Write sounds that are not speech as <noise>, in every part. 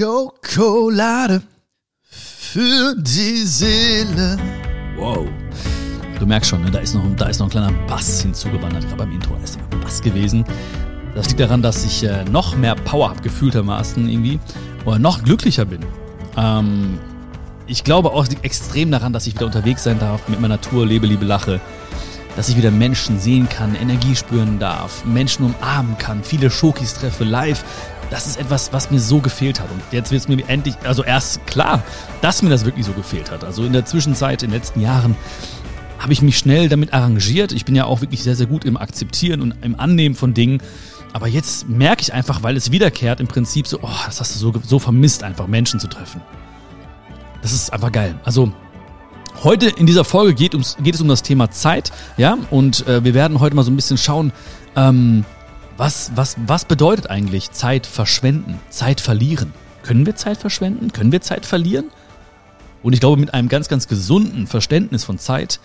Schokolade für die Seele. Wow. Du merkst schon, ne, da, ist noch, da ist noch ein kleiner Bass hinzugewandert, gerade beim Intro. Da ist ein Bass gewesen. Das liegt daran, dass ich äh, noch mehr Power habe, gefühltermaßen irgendwie. Oder noch glücklicher bin. Ähm, ich glaube auch extrem daran, dass ich wieder unterwegs sein darf, mit meiner Tour Lebe, Liebe, Lache. Dass ich wieder Menschen sehen kann, Energie spüren darf, Menschen umarmen kann, viele Schokis treffe live. Das ist etwas, was mir so gefehlt hat. Und jetzt wird es mir endlich, also erst klar, dass mir das wirklich so gefehlt hat. Also in der Zwischenzeit, in den letzten Jahren, habe ich mich schnell damit arrangiert. Ich bin ja auch wirklich sehr, sehr gut im Akzeptieren und im Annehmen von Dingen. Aber jetzt merke ich einfach, weil es wiederkehrt, im Prinzip so, oh, das hast du so, so vermisst, einfach Menschen zu treffen. Das ist einfach geil. Also, heute in dieser Folge geht, ums, geht es um das Thema Zeit, ja, und äh, wir werden heute mal so ein bisschen schauen, ähm, was, was, was bedeutet eigentlich Zeit verschwenden, Zeit verlieren? Können wir Zeit verschwenden? Können wir Zeit verlieren? Und ich glaube, mit einem ganz, ganz gesunden Verständnis von Zeit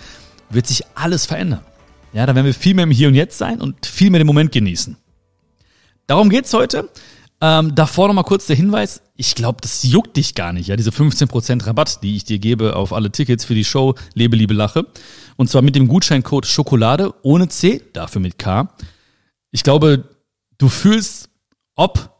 wird sich alles verändern. Ja, da werden wir viel mehr im Hier und Jetzt sein und viel mehr den Moment genießen. Darum geht's heute. Ähm, davor nochmal kurz der Hinweis. Ich glaube, das juckt dich gar nicht, ja, diese 15% Rabatt, die ich dir gebe auf alle Tickets für die Show Lebe, Liebe, Lache. Und zwar mit dem Gutscheincode Schokolade ohne C, dafür mit K. Ich glaube, du fühlst, ob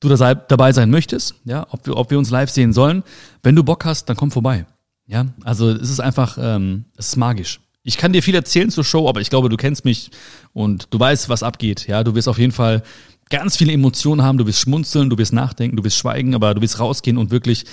du dabei sein möchtest, ja, ob wir, ob wir uns live sehen sollen. Wenn du Bock hast, dann komm vorbei. Ja, also es ist einfach, ähm, es ist magisch. Ich kann dir viel erzählen zur Show, aber ich glaube, du kennst mich und du weißt, was abgeht. Ja, du wirst auf jeden Fall ganz viele Emotionen haben, du wirst schmunzeln, du wirst nachdenken, du wirst schweigen, aber du wirst rausgehen und wirklich,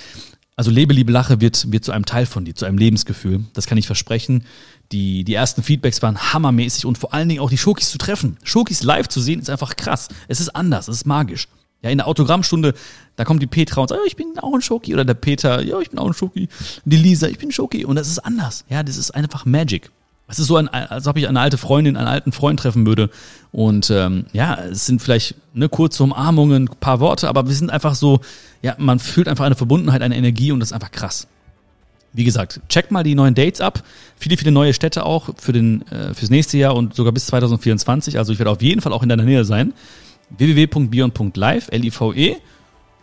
also Lebe, Liebe, Lache wird, wird zu einem Teil von dir, zu einem Lebensgefühl. Das kann ich versprechen. Die, die ersten Feedbacks waren hammermäßig und vor allen Dingen auch die Schokis zu treffen. Schokis live zu sehen ist einfach krass. Es ist anders, es ist magisch. Ja, in der Autogrammstunde, da kommt die Petra und sagt, oh, ich bin auch ein Schoki. Oder der Peter, ja, ich bin auch ein Schoki. Die Lisa, ich bin ein Schoki. Und das ist anders. Ja, das ist einfach Magic. Es ist so, ein, als ob ich eine alte Freundin, einen alten Freund treffen würde. Und ähm, ja, es sind vielleicht ne, kurze Umarmungen, paar Worte, aber wir sind einfach so, ja, man fühlt einfach eine Verbundenheit, eine Energie und das ist einfach krass. Wie gesagt, check mal die neuen Dates ab. Viele, viele neue Städte auch für den, äh, fürs nächste Jahr und sogar bis 2024. Also ich werde auf jeden Fall auch in deiner Nähe sein. www.bion.live, L-I-V-E.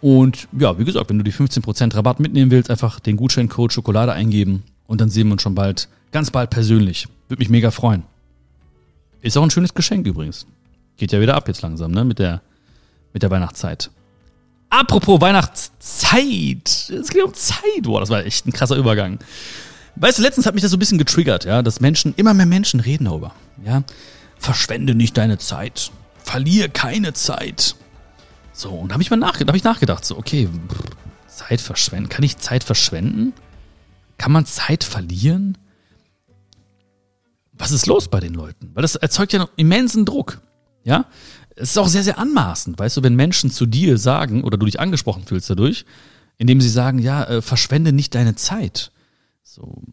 Und ja, wie gesagt, wenn du die 15% Rabatt mitnehmen willst, einfach den Gutscheincode Schokolade eingeben und dann sehen wir uns schon bald Ganz bald persönlich. Würde mich mega freuen. Ist auch ein schönes Geschenk übrigens. Geht ja wieder ab jetzt langsam, ne? Mit der, mit der Weihnachtszeit. Apropos Weihnachtszeit. Es geht um Zeit. Boah, das war echt ein krasser Übergang. Weißt du, letztens hat mich das so ein bisschen getriggert, ja, dass Menschen, immer mehr Menschen reden darüber, ja. Verschwende nicht deine Zeit. Verlier keine Zeit. So, und da habe ich mal nachgedacht, hab ich nachgedacht, so, okay, Zeit verschwenden. Kann ich Zeit verschwenden? Kann man Zeit verlieren? was ist los bei den Leuten? Weil das erzeugt ja einen immensen Druck. Ja? Es ist auch sehr, sehr anmaßend, weißt du, wenn Menschen zu dir sagen oder du dich angesprochen fühlst dadurch, indem sie sagen, ja, äh, verschwende nicht deine Zeit. So.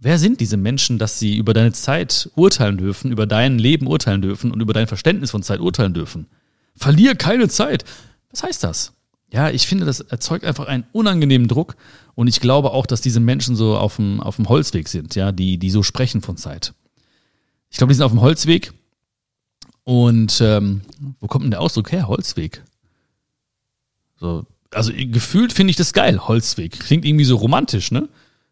Wer sind diese Menschen, dass sie über deine Zeit urteilen dürfen, über dein Leben urteilen dürfen und über dein Verständnis von Zeit urteilen dürfen? Verlier keine Zeit. Was heißt das? Ja, ich finde, das erzeugt einfach einen unangenehmen Druck und ich glaube auch, dass diese Menschen so auf dem, auf dem Holzweg sind, ja, die, die so sprechen von Zeit. Ich glaube, die sind auf dem Holzweg. Und ähm, wo kommt denn der Ausdruck her? Holzweg. So, also gefühlt finde ich das geil, Holzweg. Klingt irgendwie so romantisch, ne?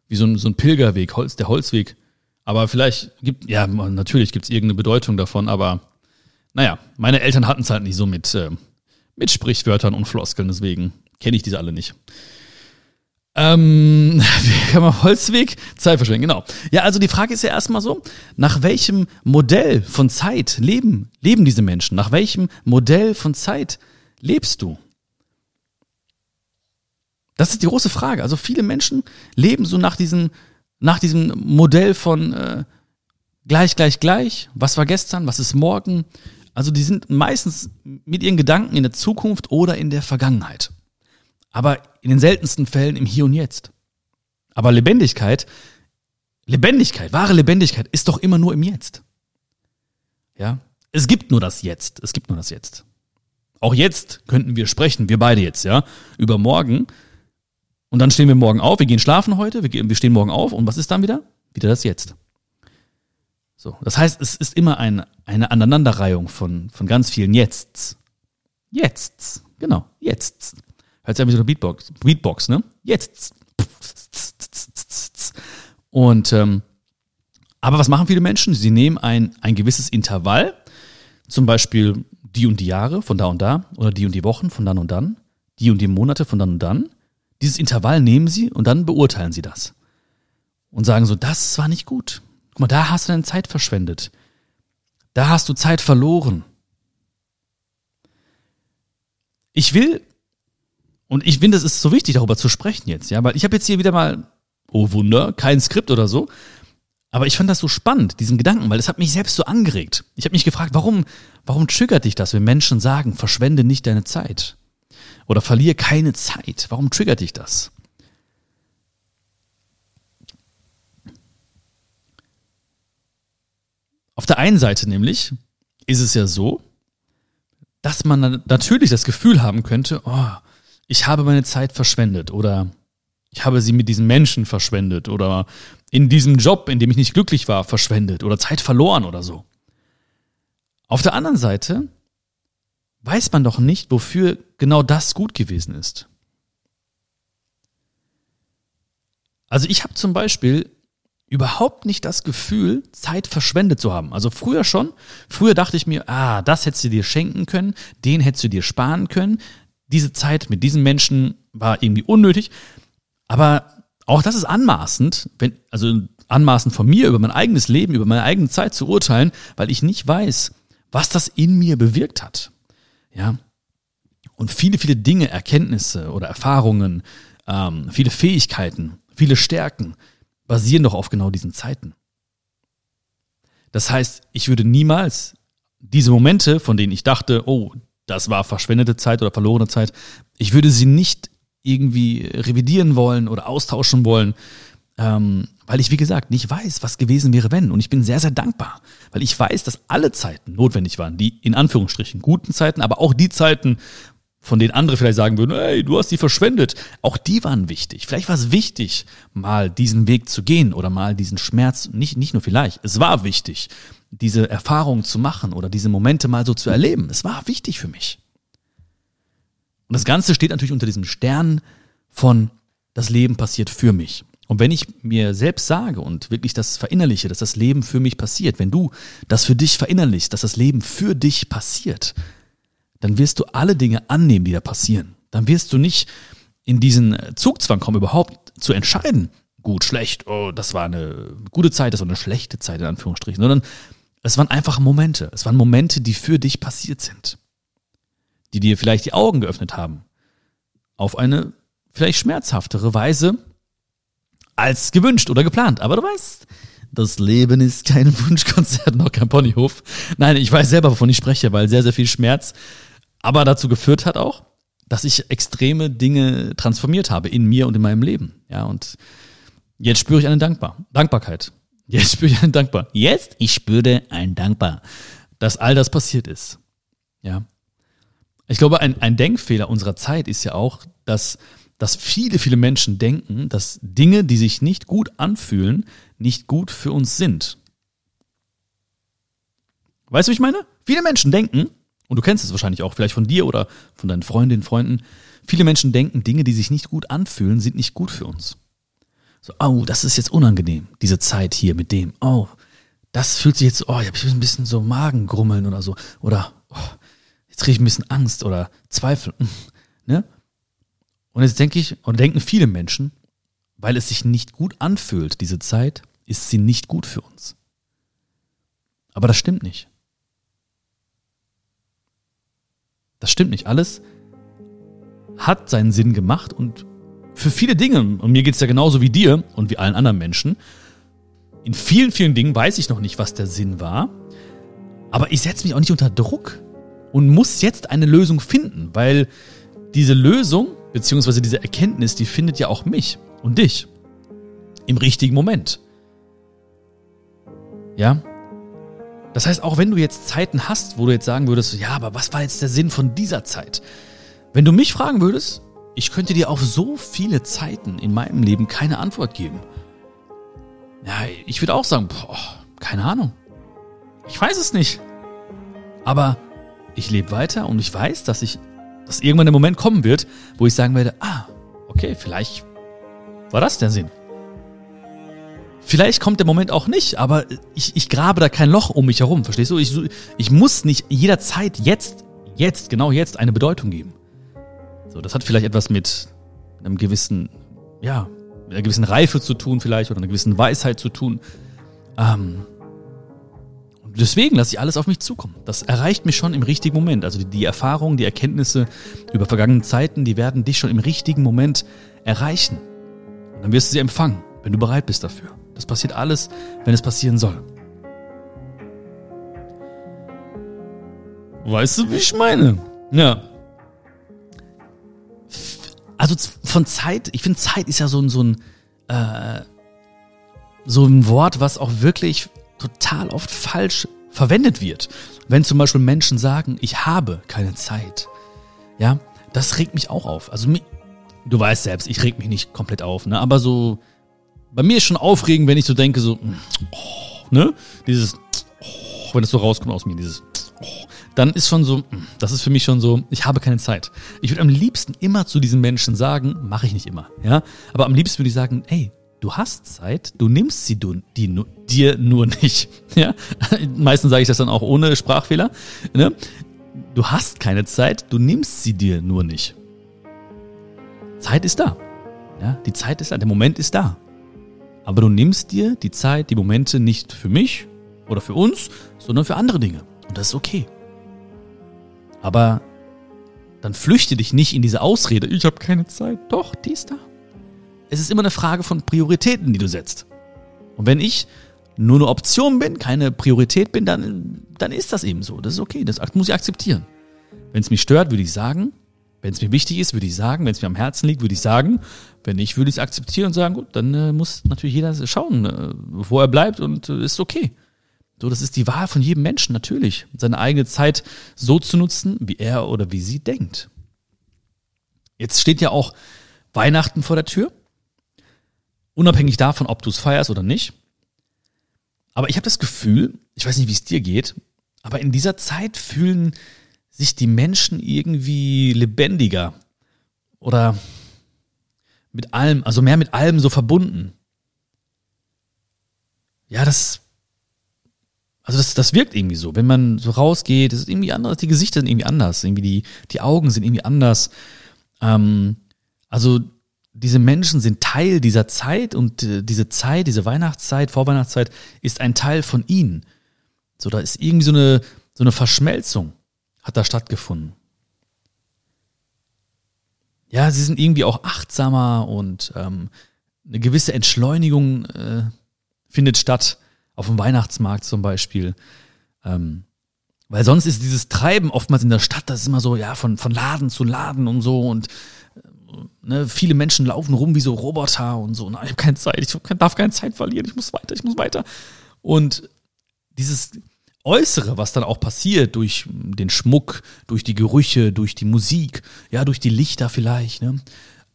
Wie so ein, so ein Pilgerweg, Holz, der Holzweg. Aber vielleicht gibt, ja, natürlich gibt es irgendeine Bedeutung davon, aber naja, meine Eltern hatten es halt nicht so mit, äh, mit Sprichwörtern und Floskeln, deswegen kenne ich diese alle nicht. Ähm, <laughs> wir haben Holzweg, Zeit verschwenden, genau. Ja, also die Frage ist ja erstmal so, nach welchem Modell von Zeit leben, leben diese Menschen? Nach welchem Modell von Zeit lebst du? Das ist die große Frage. Also viele Menschen leben so nach diesem, nach diesem Modell von äh, gleich, gleich, gleich. Was war gestern? Was ist morgen? Also die sind meistens mit ihren Gedanken in der Zukunft oder in der Vergangenheit aber in den seltensten Fällen im Hier und Jetzt. Aber Lebendigkeit, Lebendigkeit, wahre Lebendigkeit ist doch immer nur im Jetzt. Ja? Es gibt nur das Jetzt. Es gibt nur das Jetzt. Auch jetzt könnten wir sprechen, wir beide jetzt, ja, über morgen. Und dann stehen wir morgen auf, wir gehen schlafen heute, wir, wir stehen morgen auf und was ist dann wieder? Wieder das Jetzt. So, das heißt, es ist immer ein, eine Aneinanderreihung von, von ganz vielen Jetzts. Jetzts, genau, Jetzts. Hört sich an wie so eine Beatbox, Beatbox, ne? Jetzt. Und ähm, aber was machen viele Menschen? Sie nehmen ein, ein gewisses Intervall, zum Beispiel die und die Jahre von da und da oder die und die Wochen von dann und dann, die und die Monate von dann und dann. Dieses Intervall nehmen sie und dann beurteilen sie das. Und sagen so, das war nicht gut. Guck mal, da hast du deine Zeit verschwendet. Da hast du Zeit verloren. Ich will, und ich finde, es ist so wichtig, darüber zu sprechen jetzt, ja, weil ich habe jetzt hier wieder mal, oh Wunder, kein Skript oder so, aber ich fand das so spannend, diesen Gedanken, weil es hat mich selbst so angeregt. Ich habe mich gefragt, warum, warum triggert dich das, wenn Menschen sagen, verschwende nicht deine Zeit? Oder verliere keine Zeit. Warum triggert dich das? Auf der einen Seite nämlich ist es ja so, dass man natürlich das Gefühl haben könnte, oh, ich habe meine Zeit verschwendet oder ich habe sie mit diesen Menschen verschwendet oder in diesem Job, in dem ich nicht glücklich war, verschwendet oder Zeit verloren oder so. Auf der anderen Seite weiß man doch nicht, wofür genau das gut gewesen ist. Also ich habe zum Beispiel überhaupt nicht das Gefühl, Zeit verschwendet zu haben. Also früher schon. Früher dachte ich mir, ah, das hättest du dir schenken können, den hättest du dir sparen können. Diese Zeit mit diesen Menschen war irgendwie unnötig. Aber auch das ist anmaßend, wenn, also anmaßend von mir über mein eigenes Leben, über meine eigene Zeit zu urteilen, weil ich nicht weiß, was das in mir bewirkt hat. Ja. Und viele, viele Dinge, Erkenntnisse oder Erfahrungen, ähm, viele Fähigkeiten, viele Stärken basieren doch auf genau diesen Zeiten. Das heißt, ich würde niemals diese Momente, von denen ich dachte, oh, das war verschwendete Zeit oder verlorene Zeit, ich würde sie nicht irgendwie revidieren wollen oder austauschen wollen, ähm, weil ich, wie gesagt, nicht weiß, was gewesen wäre, wenn. Und ich bin sehr, sehr dankbar, weil ich weiß, dass alle Zeiten notwendig waren, die in Anführungsstrichen guten Zeiten, aber auch die Zeiten, von denen andere vielleicht sagen würden, hey, du hast die verschwendet, auch die waren wichtig. Vielleicht war es wichtig, mal diesen Weg zu gehen oder mal diesen Schmerz, nicht, nicht nur vielleicht, es war wichtig, diese Erfahrungen zu machen oder diese Momente mal so zu erleben. Es war wichtig für mich. Und das Ganze steht natürlich unter diesem Stern von das Leben passiert für mich. Und wenn ich mir selbst sage und wirklich das verinnerliche, dass das Leben für mich passiert, wenn du das für dich verinnerlichst, dass das Leben für dich passiert, dann wirst du alle Dinge annehmen, die da passieren. Dann wirst du nicht in diesen Zugzwang kommen, überhaupt zu entscheiden, gut, schlecht, oh, das war eine gute Zeit, das war eine schlechte Zeit, in Anführungsstrichen, sondern es waren einfach Momente. Es waren Momente, die für dich passiert sind die dir vielleicht die Augen geöffnet haben. Auf eine vielleicht schmerzhaftere Weise als gewünscht oder geplant. Aber du weißt, das Leben ist kein <laughs> Wunschkonzert, noch kein Ponyhof. Nein, ich weiß selber, wovon ich spreche, weil sehr, sehr viel Schmerz aber dazu geführt hat auch, dass ich extreme Dinge transformiert habe in mir und in meinem Leben. Ja, und jetzt spüre ich eine Dankbar Dankbarkeit. Jetzt spüre ich eine Dankbar. Jetzt, ich spüre ein Dankbar, dass all das passiert ist. Ja. Ich glaube, ein, ein Denkfehler unserer Zeit ist ja auch, dass, dass viele, viele Menschen denken, dass Dinge, die sich nicht gut anfühlen, nicht gut für uns sind. Weißt du, wie ich meine? Viele Menschen denken, und du kennst es wahrscheinlich auch, vielleicht von dir oder von deinen Freundinnen, Freunden, viele Menschen denken, Dinge, die sich nicht gut anfühlen, sind nicht gut für uns. So, oh, das ist jetzt unangenehm, diese Zeit hier mit dem. Oh, das fühlt sich jetzt, oh, ich habe ein bisschen so Magengrummeln oder so. Oder, oh, jetzt kriege ich ein bisschen Angst oder Zweifel. Ne? Und jetzt denke ich, und denken viele Menschen, weil es sich nicht gut anfühlt, diese Zeit, ist sie nicht gut für uns. Aber das stimmt nicht. Das stimmt nicht. Alles hat seinen Sinn gemacht und für viele Dinge, und mir geht es ja genauso wie dir und wie allen anderen Menschen, in vielen, vielen Dingen weiß ich noch nicht, was der Sinn war, aber ich setze mich auch nicht unter Druck, und muss jetzt eine Lösung finden, weil diese Lösung beziehungsweise diese Erkenntnis, die findet ja auch mich und dich im richtigen Moment. Ja? Das heißt, auch wenn du jetzt Zeiten hast, wo du jetzt sagen würdest, ja, aber was war jetzt der Sinn von dieser Zeit? Wenn du mich fragen würdest, ich könnte dir auf so viele Zeiten in meinem Leben keine Antwort geben. Ja, ich würde auch sagen, boah, keine Ahnung. Ich weiß es nicht. Aber ich lebe weiter und ich weiß, dass ich Dass irgendwann der Moment kommen wird, wo ich sagen werde, ah, okay, vielleicht war das der Sinn. Vielleicht kommt der Moment auch nicht, aber ich, ich grabe da kein Loch um mich herum, verstehst du? Ich, ich muss nicht jederzeit jetzt, jetzt, genau jetzt eine Bedeutung geben. So, das hat vielleicht etwas mit einem gewissen, ja, mit einer gewissen Reife zu tun vielleicht oder einer gewissen Weisheit zu tun. Ähm, deswegen lasse ich alles auf mich zukommen. Das erreicht mich schon im richtigen Moment. Also die, die Erfahrungen, die Erkenntnisse über vergangene Zeiten, die werden dich schon im richtigen Moment erreichen. Und dann wirst du sie empfangen, wenn du bereit bist dafür. Das passiert alles, wenn es passieren soll. Weißt du, wie ich meine? Ja. Also von Zeit, ich finde Zeit ist ja so ein, so ein, äh, so ein Wort, was auch wirklich total oft falsch verwendet wird. Wenn zum Beispiel Menschen sagen, ich habe keine Zeit. Ja, das regt mich auch auf. Also du weißt selbst, ich reg mich nicht komplett auf, ne? Aber so, bei mir ist schon aufregend, wenn ich so denke, so, oh, ne? Dieses, oh, wenn es so rauskommt aus mir, dieses, oh, dann ist schon so, das ist für mich schon so, ich habe keine Zeit. Ich würde am liebsten immer zu diesen Menschen sagen, mache ich nicht immer, ja? Aber am liebsten würde ich sagen, ey, du hast Zeit, du nimmst sie du, die, dir nur nicht. <laughs> Ja? <laughs> Meistens sage ich das dann auch ohne Sprachfehler. Ne? Du hast keine Zeit, du nimmst sie dir nur nicht. Zeit ist da. Ja? Die Zeit ist da, der Moment ist da. Aber du nimmst dir die Zeit, die Momente nicht für mich oder für uns, sondern für andere Dinge. Und das ist okay. Aber dann flüchte dich nicht in diese Ausrede, ich habe keine Zeit. Doch, die ist da. Es ist immer eine Frage von Prioritäten, die du setzt. Und wenn ich nur eine Option bin, keine Priorität bin, dann, dann ist das eben so. Das ist okay, das muss ich akzeptieren. Wenn es mich stört, würde ich sagen. Wenn es mir wichtig ist, würde ich sagen. Wenn es mir am Herzen liegt, würde ich sagen. Wenn nicht, würde ich es akzeptieren und sagen, gut, dann äh, muss natürlich jeder schauen, äh, wo er bleibt und äh, ist okay. So, das ist die Wahl von jedem Menschen, natürlich. Seine eigene Zeit so zu nutzen, wie er oder wie sie denkt. Jetzt steht ja auch Weihnachten vor der Tür. Unabhängig davon, ob du es feierst oder nicht. Aber ich habe das Gefühl, ich weiß nicht, wie es dir geht, aber in dieser Zeit fühlen sich die Menschen irgendwie lebendiger oder mit allem, also mehr mit allem so verbunden. Ja, das, also das, das wirkt irgendwie so. Wenn man so rausgeht, ist irgendwie anders, die Gesichter sind irgendwie anders, irgendwie die, die Augen sind irgendwie anders. Ähm, also diese Menschen sind Teil dieser Zeit und äh, diese Zeit, diese Weihnachtszeit, Vorweihnachtszeit ist ein Teil von ihnen. So, da ist irgendwie so eine, so eine Verschmelzung hat da stattgefunden. Ja, sie sind irgendwie auch achtsamer und ähm, eine gewisse Entschleunigung äh, findet statt, auf dem Weihnachtsmarkt zum Beispiel. Ähm, weil sonst ist dieses Treiben oftmals in der Stadt, das ist immer so, ja, von, von Laden zu Laden und so und ne, viele Menschen laufen rum wie so Roboter und so. Na, ich habe keine Zeit, ich darf keine Zeit verlieren, ich muss weiter, ich muss weiter. Und dieses Äußere, was dann auch passiert durch den Schmuck, durch die Gerüche, durch die Musik, ja, durch die Lichter vielleicht, ne?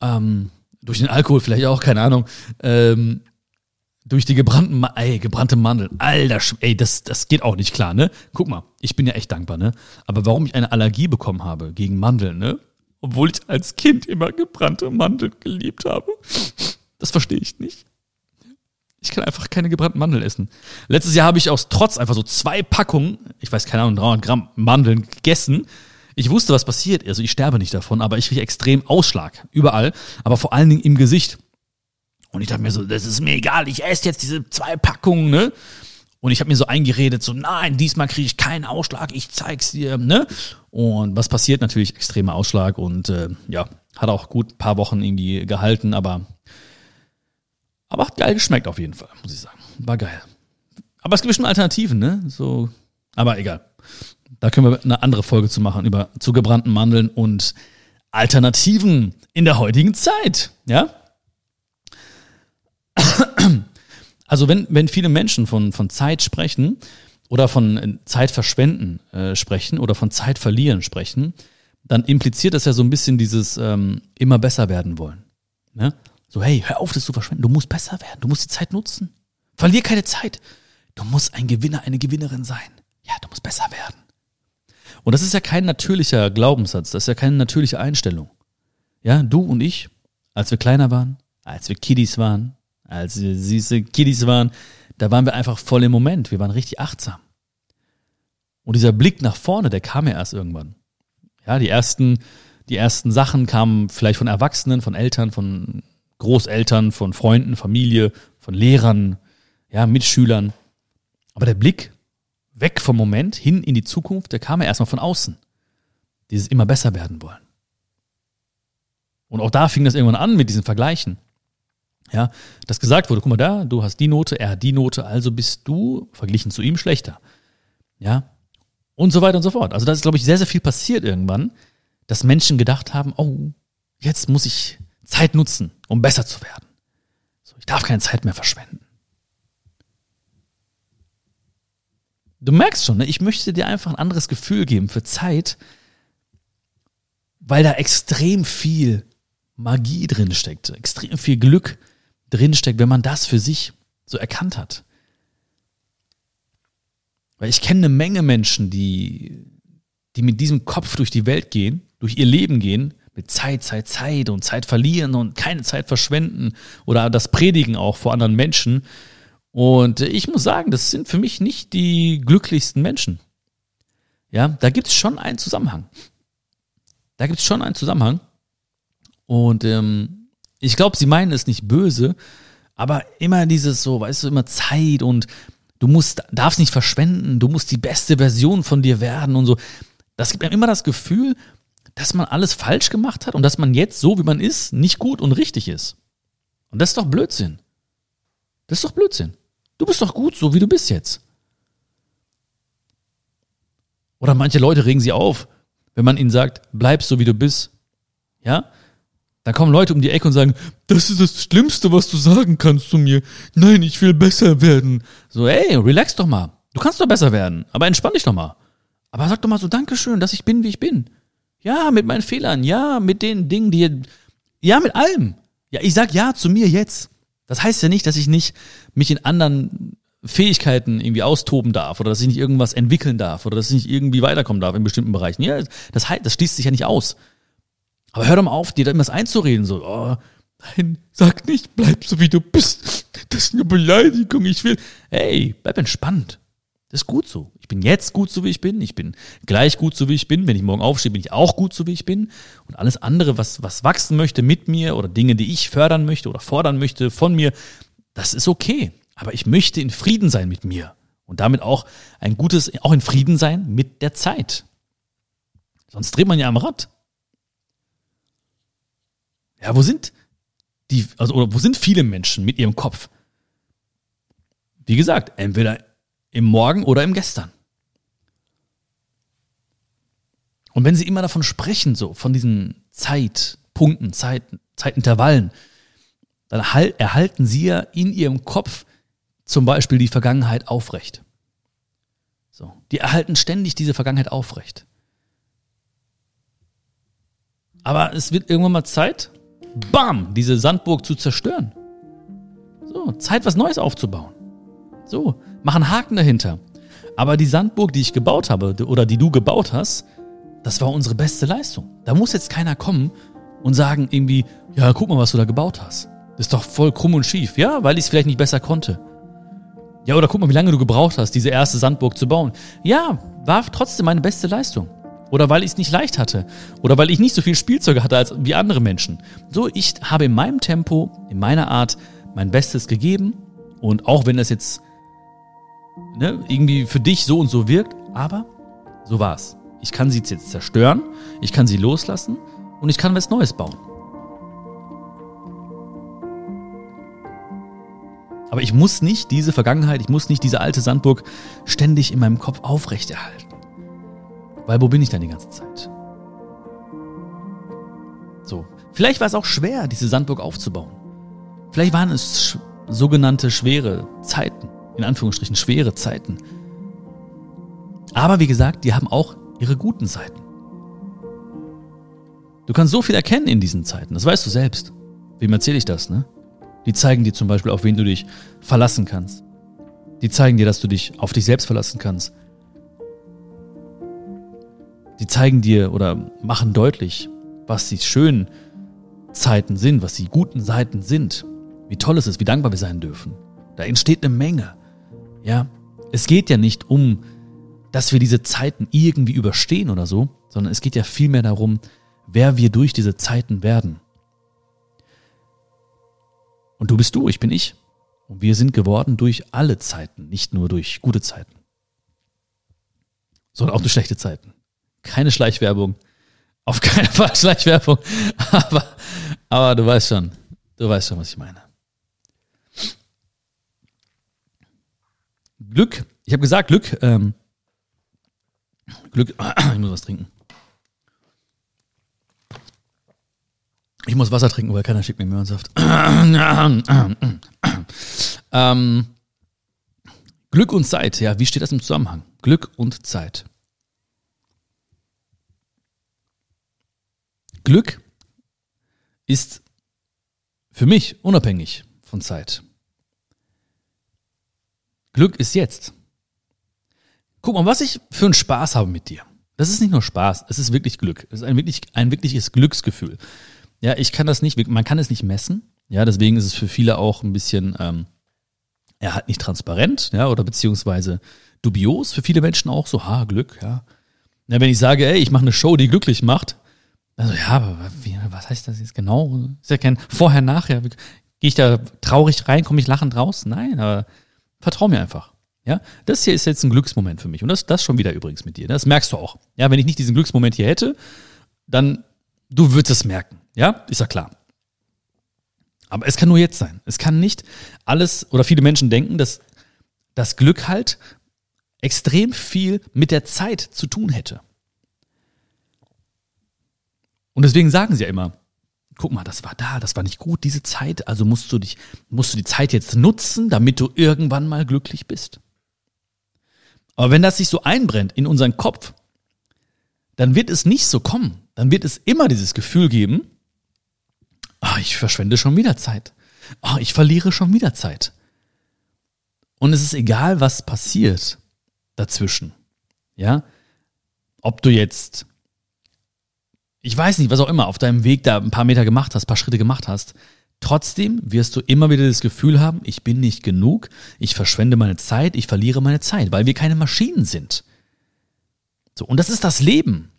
Ähm, durch den Alkohol vielleicht auch, keine Ahnung. Ähm, durch die gebrannten, ey, gebrannte Mandeln. Alter, ey, das, das geht auch nicht klar, ne? Guck mal, ich bin ja echt dankbar, ne? Aber warum ich eine Allergie bekommen habe gegen Mandeln, ne? obwohl ich als Kind immer gebrannte Mandeln geliebt habe. Das verstehe ich nicht. Ich kann einfach keine gebrannten Mandeln essen. Letztes Jahr habe ich aus Trotz einfach so zwei Packungen, ich weiß keine Ahnung, 300 Gramm Mandeln gegessen. Ich wusste, was passiert. Also ich sterbe nicht davon, aber ich kriege extrem Ausschlag. Überall. Aber vor allen Dingen im Gesicht. Und ich dachte mir so, das ist mir egal, ich esse jetzt diese zwei Packungen, ne? Und ich habe mir so eingeredet, so nein, diesmal kriege ich keinen Ausschlag, ich zeig's dir, ne? Und was passiert? Natürlich extremer Ausschlag und äh, ja, hat auch gut paar Wochen irgendwie gehalten, aber aber hat geil geschmeckt auf jeden Fall, muss ich sagen. War geil. Aber es gibt bestimmt Alternativen, ne? So, aber egal. Da können wir eine andere Folge zu machen über zu gebrannten Mandeln und Alternativen in der heutigen Zeit, ja? <coughs> Also wenn, wenn viele Menschen von, von Zeit sprechen oder von äh, Zeit verschwenden äh, sprechen oder von Zeit verlieren sprechen, dann impliziert das ja so ein bisschen dieses ähm, immer besser werden wollen. Ne? So, hey, hör auf, das zu verschwenden. Du musst besser werden. Du musst die Zeit nutzen. Verlier keine Zeit. Du musst ein Gewinner, eine Gewinnerin sein. Ja, du musst besser werden. Und das ist ja kein natürlicher Glaubenssatz, das ist ja keine natürliche Einstellung. Ja, du und ich, als wir kleiner waren, als wir Kiddies waren, als wir süße Kiddies waren, da waren wir einfach voll im Moment. Wir waren richtig achtsam. Und dieser Blick nach vorne, der kam ja erst irgendwann. Ja, die ersten, die ersten Sachen kamen vielleicht von Erwachsenen, von Eltern, von Großeltern, von Freunden, Familie, von Lehrern, ja, Mitschülern. Aber der Blick weg vom Moment hin in die Zukunft, der kam ja erstmal von außen. Dieses immer besser werden wollen. Und auch da fing das irgendwann an mit diesen Vergleichen. Ja, dass gesagt wurde, guck mal da, du hast die Note, er hat die Note, also bist du verglichen zu ihm schlechter. Ja, und so weiter und so fort. Also da ist, glaube ich, sehr, sehr viel passiert irgendwann, dass Menschen gedacht haben, oh, jetzt muss ich Zeit nutzen, um besser zu werden. So, ich darf keine Zeit mehr verschwenden. Du merkst schon, ne? ich möchte dir einfach ein anderes Gefühl geben für Zeit, weil da extrem viel Magie drin steckt, extrem viel Glück drin steckt, wenn man das für sich so erkannt hat. Weil ich kenne eine Menge Menschen, die, die mit diesem Kopf durch die Welt gehen, durch ihr Leben gehen, mit Zeit, Zeit, Zeit und Zeit verlieren und keine Zeit verschwenden oder das Predigen auch vor anderen Menschen und ich muss sagen, das sind für mich nicht die glücklichsten Menschen. Ja, da gibt es schon einen Zusammenhang. Da gibt es schon einen Zusammenhang. Und ähm, ich glaube, sie meinen es nicht böse, aber immer dieses so, weißt du, immer Zeit und du musst, darfst nicht verschwenden, du musst die beste Version von dir werden und so. Das gibt einem immer das Gefühl, dass man alles falsch gemacht hat und dass man jetzt so, wie man ist, nicht gut und richtig ist. Und das ist doch Blödsinn. Das ist doch Blödsinn. Du bist doch gut so, wie du bist jetzt. Oder manche Leute regen sie auf, wenn man ihnen sagt, bleib so, wie du bist. Ja? Da kommen Leute um die Ecke und sagen, das ist das Schlimmste, was du sagen kannst zu mir. Nein, ich will besser werden. So, ey, relax doch mal. Du kannst doch besser werden, aber entspann dich doch mal. Aber sag doch mal so, Dankeschön, dass ich bin, wie ich bin. Ja, mit meinen Fehlern, ja, mit den Dingen, die, ja, mit allem. Ja, ich sag ja zu mir jetzt. Das heißt ja nicht, dass ich nicht mich in anderen Fähigkeiten irgendwie austoben darf oder dass ich nicht irgendwas entwickeln darf oder dass ich nicht irgendwie weiterkommen darf in bestimmten Bereichen. Ja, das, das schließt sich ja nicht aus. Aber hör doch mal auf, dir da immer was einzureden, so, oh, nein, sag nicht, bleib so wie du bist. Das ist eine Beleidigung, ich will. Hey, bleib entspannt. Das ist gut so. Ich bin jetzt gut so, wie ich bin. Ich bin gleich gut so, wie ich bin. Wenn ich morgen aufstehe, bin ich auch gut so, wie ich bin. Und alles andere, was, was wachsen möchte mit mir oder Dinge, die ich fördern möchte oder fordern möchte von mir, das ist okay. Aber ich möchte in Frieden sein mit mir. Und damit auch ein gutes, auch in Frieden sein mit der Zeit. Sonst dreht man ja am Rad. Ja, wo sind die, also, oder wo sind viele Menschen mit ihrem Kopf? Wie gesagt, entweder im Morgen oder im Gestern. Und wenn Sie immer davon sprechen, so von diesen Zeitpunkten, Zeit, Zeitintervallen, dann erhalten Sie ja in Ihrem Kopf zum Beispiel die Vergangenheit aufrecht. So, die erhalten ständig diese Vergangenheit aufrecht. Aber es wird irgendwann mal Zeit, bam, diese Sandburg zu zerstören. So, Zeit, was Neues aufzubauen. So, mach einen Haken dahinter. Aber die Sandburg, die ich gebaut habe oder die du gebaut hast, das war unsere beste Leistung. Da muss jetzt keiner kommen und sagen irgendwie, ja, guck mal, was du da gebaut hast. Ist doch voll krumm und schief. Ja, weil ich es vielleicht nicht besser konnte. Ja, oder guck mal, wie lange du gebraucht hast, diese erste Sandburg zu bauen. Ja, war trotzdem meine beste Leistung. Oder weil ich es nicht leicht hatte. Oder weil ich nicht so viel Spielzeuge hatte als wie andere Menschen. So, ich habe in meinem Tempo, in meiner Art mein Bestes gegeben. Und auch wenn das jetzt ne, irgendwie für dich so und so wirkt, aber so war's. Ich kann sie jetzt zerstören, ich kann sie loslassen und ich kann was Neues bauen. Aber ich muss nicht diese Vergangenheit, ich muss nicht diese alte Sandburg ständig in meinem Kopf aufrechterhalten. Weil wo bin ich dann die ganze Zeit? So. Vielleicht war es auch schwer, diese Sandburg aufzubauen. Vielleicht waren es sogenannte schwere Zeiten in Anführungsstrichen schwere Zeiten. Aber wie gesagt, die haben auch ihre guten Seiten. Du kannst so viel erkennen in diesen Zeiten, das weißt du selbst. Wem erzähle ich das, ne? Die zeigen dir zum Beispiel, auf wen du dich verlassen kannst. Die zeigen dir, dass du dich auf dich selbst verlassen kannst. Sie zeigen dir oder machen deutlich, was die schönen Zeiten sind, was die guten Seiten sind, wie toll es ist, wie dankbar wir sein dürfen. Da entsteht eine Menge. Ja, es geht ja nicht um, dass wir diese Zeiten irgendwie überstehen oder so, sondern es geht ja vielmehr darum, wer wir durch diese Zeiten werden. Und du bist du, ich bin ich. Und wir sind geworden durch alle Zeiten, nicht nur durch gute Zeiten, sondern auch durch schlechte Zeiten. Keine Schleichwerbung, auf keinen Fall Schleichwerbung, <laughs> aber, aber du weißt schon, du weißt schon, was ich meine. Glück, ich habe gesagt, Glück, ähm, Glück, <clears throat> ich muss was trinken. Ich muss Wasser trinken, weil keiner schickt mir Möhrensaft. <clears throat> ähm, Glück und Zeit, ja, wie steht das im Zusammenhang? Glück und Zeit. Glück ist für mich unabhängig von Zeit. Glück ist jetzt. Guck mal, was ich für einen Spaß habe mit dir. Das ist nicht nur Spaß, es ist wirklich Glück. Es ist ein, wirklich, ein wirkliches Glücksgefühl. Ja, ich kann das nicht, man kann es nicht messen. Ja, deswegen ist es für viele auch ein bisschen, ähm, ja, halt nicht transparent, ja, oder beziehungsweise dubios. Für viele Menschen auch so, ha, Glück, ja. Ja, wenn ich sage, ey, ich mache eine Show, die glücklich macht, also ja, aber wie, was heißt das jetzt genau? Ist ja kein Vorher, Nachher. Gehe ich da traurig rein, komme ich lachend raus? Nein, aber vertrau mir einfach. Ja, das hier ist jetzt ein Glücksmoment für mich. Und das, das schon wieder übrigens mit dir. Das merkst du auch. Ja, wenn ich nicht diesen Glücksmoment hier hätte, dann, du würdest es merken. Ja, ist ja klar. Aber es kann nur jetzt sein. Es kann nicht alles, oder viele Menschen denken, dass das Glück halt extrem viel mit der Zeit zu tun hätte. Und deswegen sagen sie ja immer, guck mal, das war da, das war nicht gut, diese Zeit, also musst du dich, musst du die Zeit jetzt nutzen, damit du irgendwann mal glücklich bist. Aber wenn das sich so einbrennt in unseren Kopf, dann wird es nicht so kommen. Dann wird es immer dieses Gefühl geben, oh, ich verschwende schon wieder Zeit. Oh, ich verliere schon wieder Zeit. Und es ist egal, was passiert dazwischen. Ja? Ob du jetzt ich weiß nicht, was auch immer, auf deinem Weg da ein paar Meter gemacht hast, ein paar Schritte gemacht hast, trotzdem wirst du immer wieder das Gefühl haben, ich bin nicht genug, ich verschwende meine Zeit, ich verliere meine Zeit, weil wir keine Maschinen sind. So, und das ist das Leben.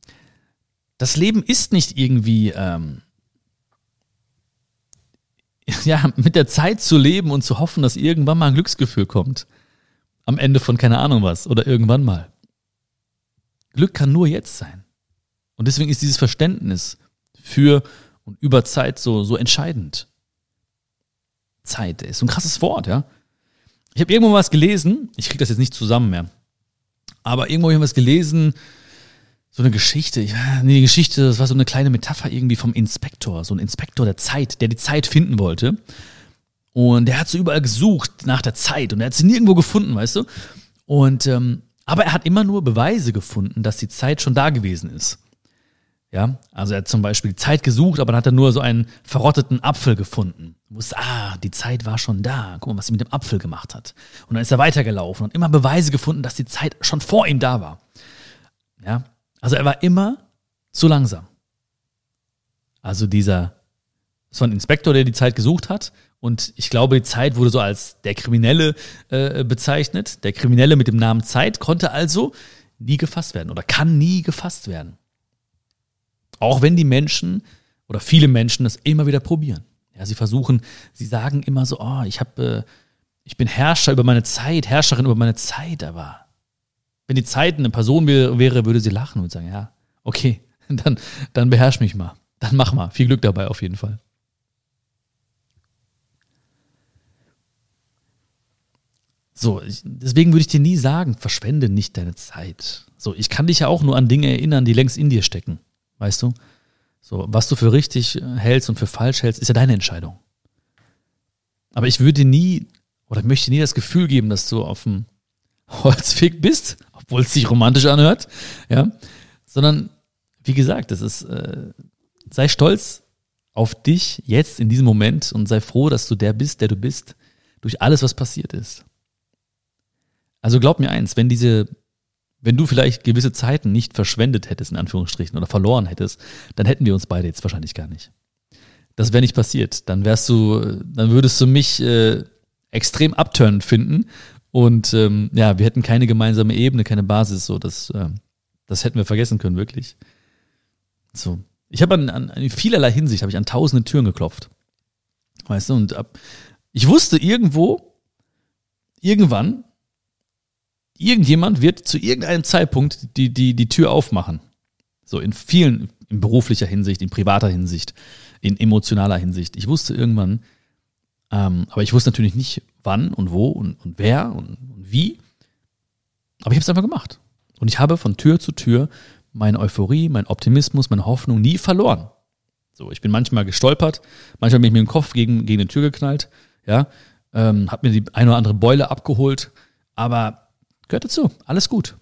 Das Leben ist nicht irgendwie, ähm, <laughs> ja, mit der Zeit zu leben und zu hoffen, dass irgendwann mal ein Glücksgefühl kommt. Am Ende von keine Ahnung was oder irgendwann mal. Glück kann nur jetzt sein. Und deswegen ist dieses Verständnis für und über Zeit so, so entscheidend. Zeit ist so ein krasses Wort, ja. Ich habe irgendwo was gelesen, ich kriege das jetzt nicht zusammen mehr, aber irgendwo habe ich was gelesen, so eine Geschichte, ich, nee, die Geschichte, das war so eine kleine Metapher irgendwie vom Inspektor, so ein Inspektor der Zeit, der die Zeit finden wollte. Und der hat so überall gesucht nach der Zeit und er hat sie nirgendwo gefunden, weißt du? Und ähm, aber er hat immer nur Beweise gefunden, dass die Zeit schon da gewesen ist. Ja, also er hat zum Beispiel die Zeit gesucht, aber dann hat er nur so einen verrotteten Apfel gefunden. Wusste, ah, die Zeit war schon da. Guck mal, was sie mit dem Apfel gemacht hat. Und dann ist er weitergelaufen und immer Beweise gefunden, dass die Zeit schon vor ihm da war. Ja, also er war immer zu langsam. Also dieser, es war ein Inspektor, der die Zeit gesucht hat. Und ich glaube, die Zeit wurde so als der Kriminelle äh, bezeichnet. Der Kriminelle mit dem Namen Zeit konnte also nie gefasst werden oder kann nie gefasst werden. Auch wenn die Menschen oder viele Menschen das immer wieder probieren. Ja, sie versuchen, sie sagen immer so, oh, ich habe, äh, ich bin Herrscher über meine Zeit, Herrscherin über meine Zeit, aber wenn die Zeit eine Person wäre, würde sie lachen und sagen, ja, okay, <laughs> dann, dann beherrsch mich mal. Dann mach mal. Viel Glück dabei auf jeden Fall. So, deswegen würde ich dir nie sagen, verschwende nicht deine Zeit. So, ich kann dich ja auch nur an Dinge erinnern, die längst in dir stecken. Weißt du? So, was du für richtig hältst und für falsch hältst, ist ja deine Entscheidung. Aber ich würde nie oder möchte nie das Gefühl geben, dass du auf dem <laughs> Holzweg bist, obwohl es sich romantisch anhört, ja, sondern wie gesagt, das ist, äh, sei stolz auf dich jetzt in diesem Moment und sei froh, dass du der bist, der du bist, durch alles, was passiert ist. Also glaub mir eins, wenn diese wenn du vielleicht gewisse Zeiten nicht verschwendet hättest, in Anführungsstrichen, oder verloren hättest, dann hätten wir uns beide jetzt wahrscheinlich gar nicht. Das wäre nicht passiert. Dann wärst du, dann würdest du mich äh, extrem abturnend finden und ähm, ja, wir hätten keine gemeinsame Ebene, keine Basis. So, das, äh, das hätten wir vergessen können, wirklich. So, ich habe an, an, in vielerlei Hinsicht habe ich an tausende Türen geklopft, weißt du. Und ab, ich wusste irgendwo, irgendwann, irgendjemand wird zu irgendeinem Zeitpunkt die die die Tür aufmachen. So in vielen, in beruflicher Hinsicht, in privater Hinsicht, in emotionaler Hinsicht. Ich wusste irgendwann, ähm, aber ich wusste natürlich nicht, wann und wo und, und wer und, und wie. Aber ich habe es einfach gemacht. Und ich habe von Tür zu Tür meine Euphorie, mein Optimismus, meine Hoffnung nie verloren. So, ich bin manchmal gestolpert, manchmal bin ich mit dem Kopf gegen, gegen eine Tür geknallt, ja, ähm, habe mir die eine oder andere Beule abgeholt, aber gehört dazu, alles gut.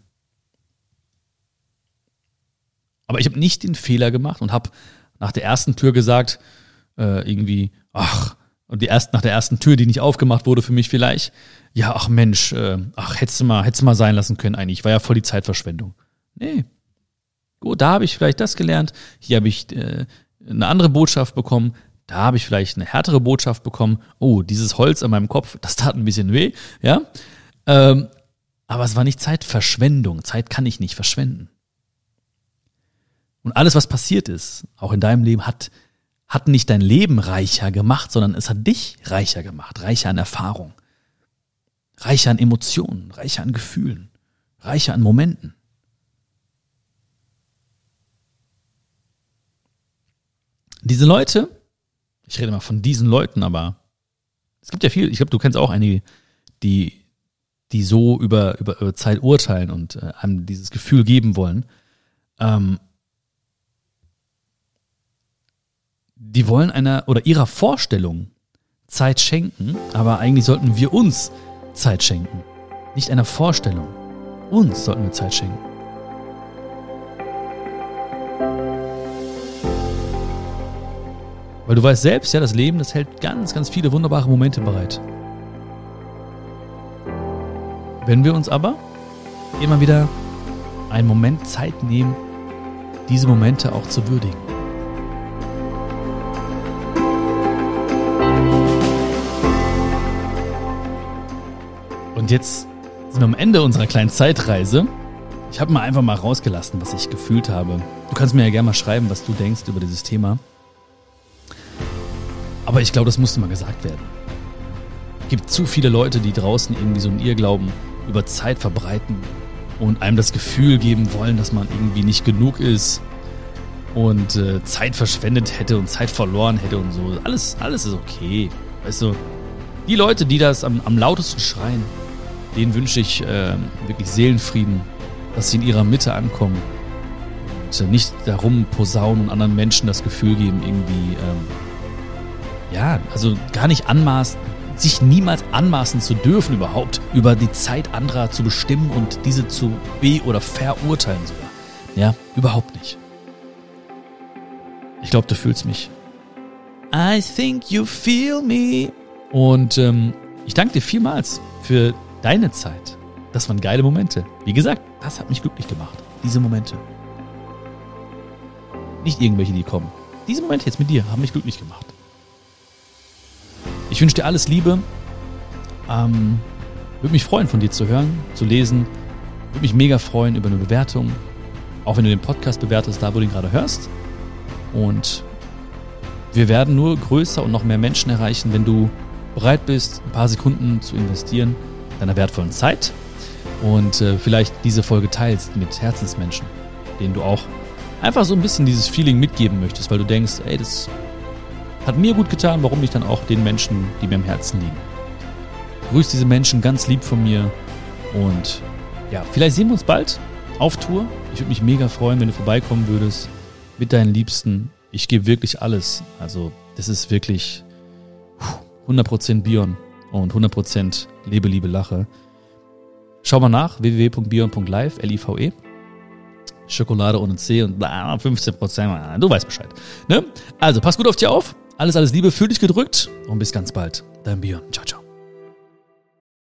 Aber ich habe nicht den Fehler gemacht und habe nach der ersten Tür gesagt, äh, irgendwie, ach, und die erst, nach der ersten Tür, die nicht aufgemacht wurde für mich vielleicht, ja, ach Mensch, äh, ach, hättest du mal, hättest du mal sein lassen können eigentlich, war ja voll die Zeitverschwendung. Nee. Gut, da habe ich vielleicht das gelernt, hier habe ich äh, eine andere Botschaft bekommen, da habe ich vielleicht eine härtere Botschaft bekommen. Oh, dieses Holz an meinem Kopf, das tat ein bisschen weh, ja. Ähm, aber es war nicht Zeitverschwendung. Zeit kann ich nicht verschwenden. Und alles, was passiert ist, auch in deinem Leben, hat, hat nicht dein Leben reicher gemacht, sondern es hat dich reicher gemacht, reicher an Erfahrung, reicher an Emotionen, reicher an Gefühlen, reicher an Momenten. Diese Leute, ich rede mal von diesen Leuten, aber es gibt ja viel, ich glaube, du kennst auch einige, die, die so über, über, über Zeit urteilen und äh, einem dieses Gefühl geben wollen. Ähm, die wollen einer oder ihrer Vorstellung Zeit schenken, aber eigentlich sollten wir uns Zeit schenken. Nicht einer Vorstellung. Uns sollten wir Zeit schenken. Weil du weißt selbst, ja, das Leben, das hält ganz, ganz viele wunderbare Momente bereit. Wenn wir uns aber immer wieder einen Moment Zeit nehmen, diese Momente auch zu würdigen. Und jetzt sind wir am Ende unserer kleinen Zeitreise. Ich habe mal einfach mal rausgelassen, was ich gefühlt habe. Du kannst mir ja gerne mal schreiben, was du denkst über dieses Thema. Aber ich glaube, das musste mal gesagt werden. Es gibt zu viele Leute, die draußen irgendwie so einen Irrglauben über Zeit verbreiten und einem das Gefühl geben wollen, dass man irgendwie nicht genug ist und äh, Zeit verschwendet hätte und Zeit verloren hätte und so. Alles, alles ist okay. Weißt du, die Leute, die das am, am lautesten schreien, denen wünsche ich äh, wirklich Seelenfrieden, dass sie in ihrer Mitte ankommen und äh, nicht darum posaunen und anderen Menschen das Gefühl geben, irgendwie, ähm, ja, also gar nicht anmaßen, sich niemals anmaßen zu dürfen, überhaupt über die Zeit anderer zu bestimmen und diese zu be- oder verurteilen sogar. Ja, überhaupt nicht. Ich glaube, du fühlst mich. I think you feel me. Und ähm, ich danke dir vielmals für deine Zeit. Das waren geile Momente. Wie gesagt, das hat mich glücklich gemacht. Diese Momente. Nicht irgendwelche, die kommen. Diese Momente jetzt mit dir haben mich glücklich gemacht. Ich wünsche dir alles Liebe. Ähm, würde mich freuen, von dir zu hören, zu lesen. Würde mich mega freuen über eine Bewertung. Auch wenn du den Podcast bewertest, da wo du ihn gerade hörst. Und wir werden nur größer und noch mehr Menschen erreichen, wenn du bereit bist, ein paar Sekunden zu investieren deiner wertvollen Zeit und äh, vielleicht diese Folge teilst mit Herzensmenschen, denen du auch einfach so ein bisschen dieses Feeling mitgeben möchtest, weil du denkst, ey, das hat mir gut getan, warum nicht dann auch den Menschen, die mir am Herzen liegen. Grüß diese Menschen ganz lieb von mir und ja, vielleicht sehen wir uns bald auf Tour. Ich würde mich mega freuen, wenn du vorbeikommen würdest mit deinen Liebsten. Ich gebe wirklich alles. Also, das ist wirklich 100% Bion und 100% Lebe, Liebe, Lache. Schau mal nach, www.bion.live, L-I-V-E. Schokolade ohne C und 15% Du weißt Bescheid. Ne? Also, pass gut auf dich auf. Alles, alles Liebe, fühl dich gedrückt und bis ganz bald. Dein Bion. Ciao, ciao.